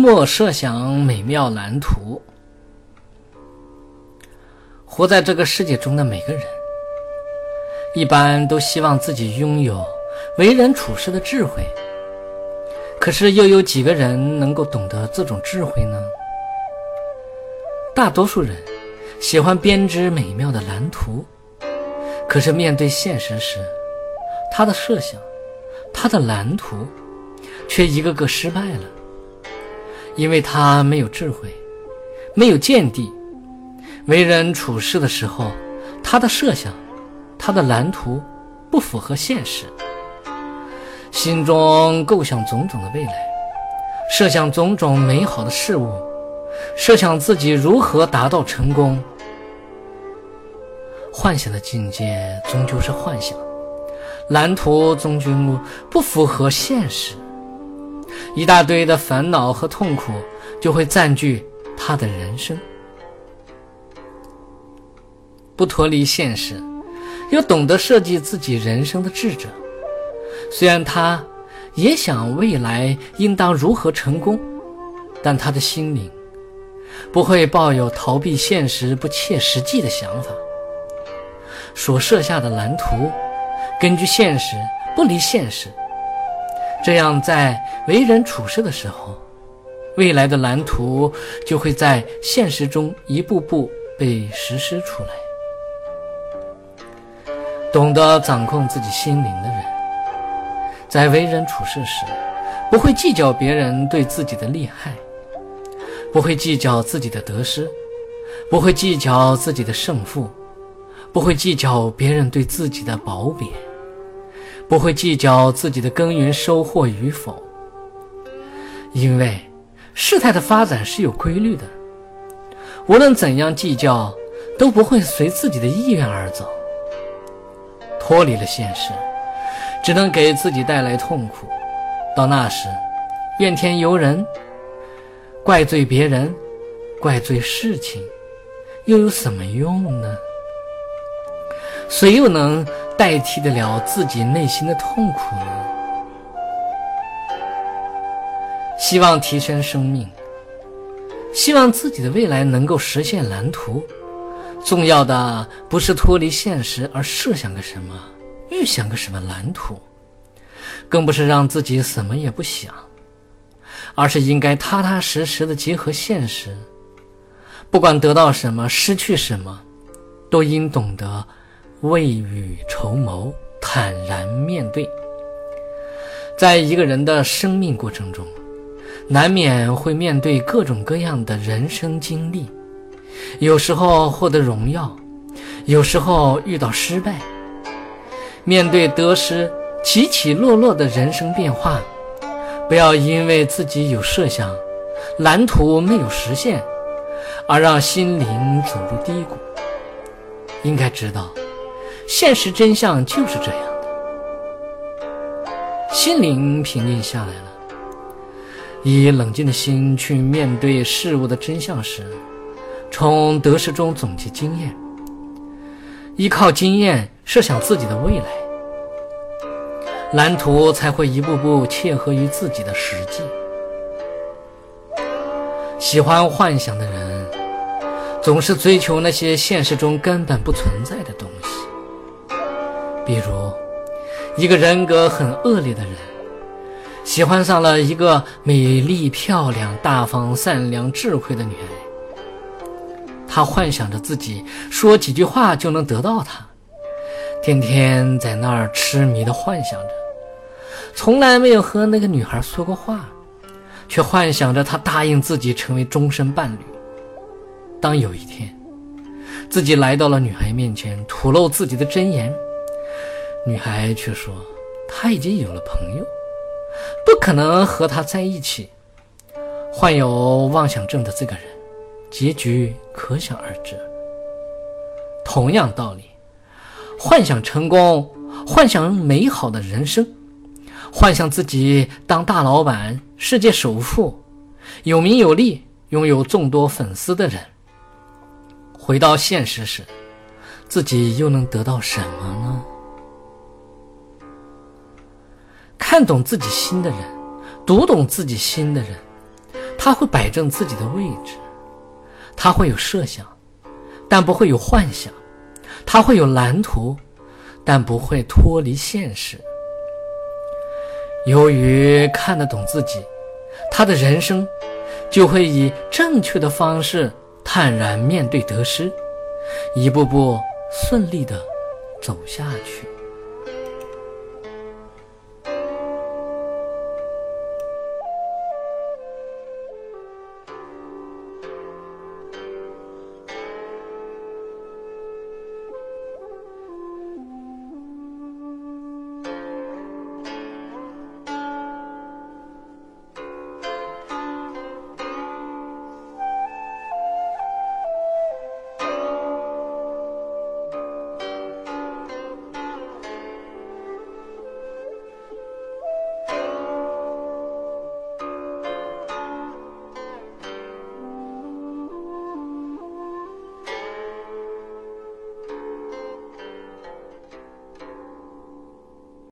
莫设想美妙蓝图。活在这个世界中的每个人，一般都希望自己拥有为人处事的智慧。可是，又有几个人能够懂得这种智慧呢？大多数人喜欢编织美妙的蓝图，可是面对现实时，他的设想、他的蓝图却一个个失败了，因为他没有智慧，没有见地，为人处事的时候，他的设想、他的蓝图不符合现实。心中构想种种的未来，设想种种美好的事物，设想自己如何达到成功。幻想的境界终究是幻想，蓝图终究不符合现实，一大堆的烦恼和痛苦就会占据他的人生。不脱离现实，又懂得设计自己人生的智者。虽然他也想未来应当如何成功，但他的心灵不会抱有逃避现实、不切实际的想法。所设下的蓝图，根据现实，不离现实。这样，在为人处事的时候，未来的蓝图就会在现实中一步步被实施出来。懂得掌控自己心灵的人。在为人处事时，不会计较别人对自己的利害，不会计较自己的得失，不会计较自己的胜负，不会计较别人对自己的褒贬，不会计较自己的耕耘收获与否。因为事态的发展是有规律的，无论怎样计较，都不会随自己的意愿而走，脱离了现实。只能给自己带来痛苦，到那时，怨天尤人，怪罪别人，怪罪事情，又有什么用呢？谁又能代替得了自己内心的痛苦呢？希望提升生命，希望自己的未来能够实现蓝图，重要的不是脱离现实而设想个什么。预想个什么蓝图，更不是让自己什么也不想，而是应该踏踏实实的结合现实。不管得到什么，失去什么，都应懂得未雨绸缪，坦然面对。在一个人的生命过程中，难免会面对各种各样的人生经历，有时候获得荣耀，有时候遇到失败。面对得失起起落落的人生变化，不要因为自己有设想，蓝图没有实现，而让心灵走入低谷。应该知道，现实真相就是这样的。心灵平静下来了，以冷静的心去面对事物的真相时，从得失中总结经验。依靠经验设想自己的未来，蓝图才会一步步切合于自己的实际。喜欢幻想的人，总是追求那些现实中根本不存在的。比如，一个人格很恶劣的人，喜欢上了一个美丽、漂亮、大方、善良、智慧的女孩。他幻想着自己说几句话就能得到她，天天在那儿痴迷的幻想着，从来没有和那个女孩说过话，却幻想着她答应自己成为终身伴侣。当有一天，自己来到了女孩面前，吐露自己的真言，女孩却说她已经有了朋友，不可能和他在一起。患有妄想症的这个人。结局可想而知。同样道理，幻想成功，幻想美好的人生，幻想自己当大老板、世界首富、有名有利、拥有众多粉丝的人，回到现实时，自己又能得到什么看懂自己心的人，读懂自己心的人。他会摆正自己的位置，他会有设想，但不会有幻想；他会有蓝图，但不会脱离现实。由于看得懂自己，他的人生就会以正确的方式坦然面对得失，一步步顺利的走下去。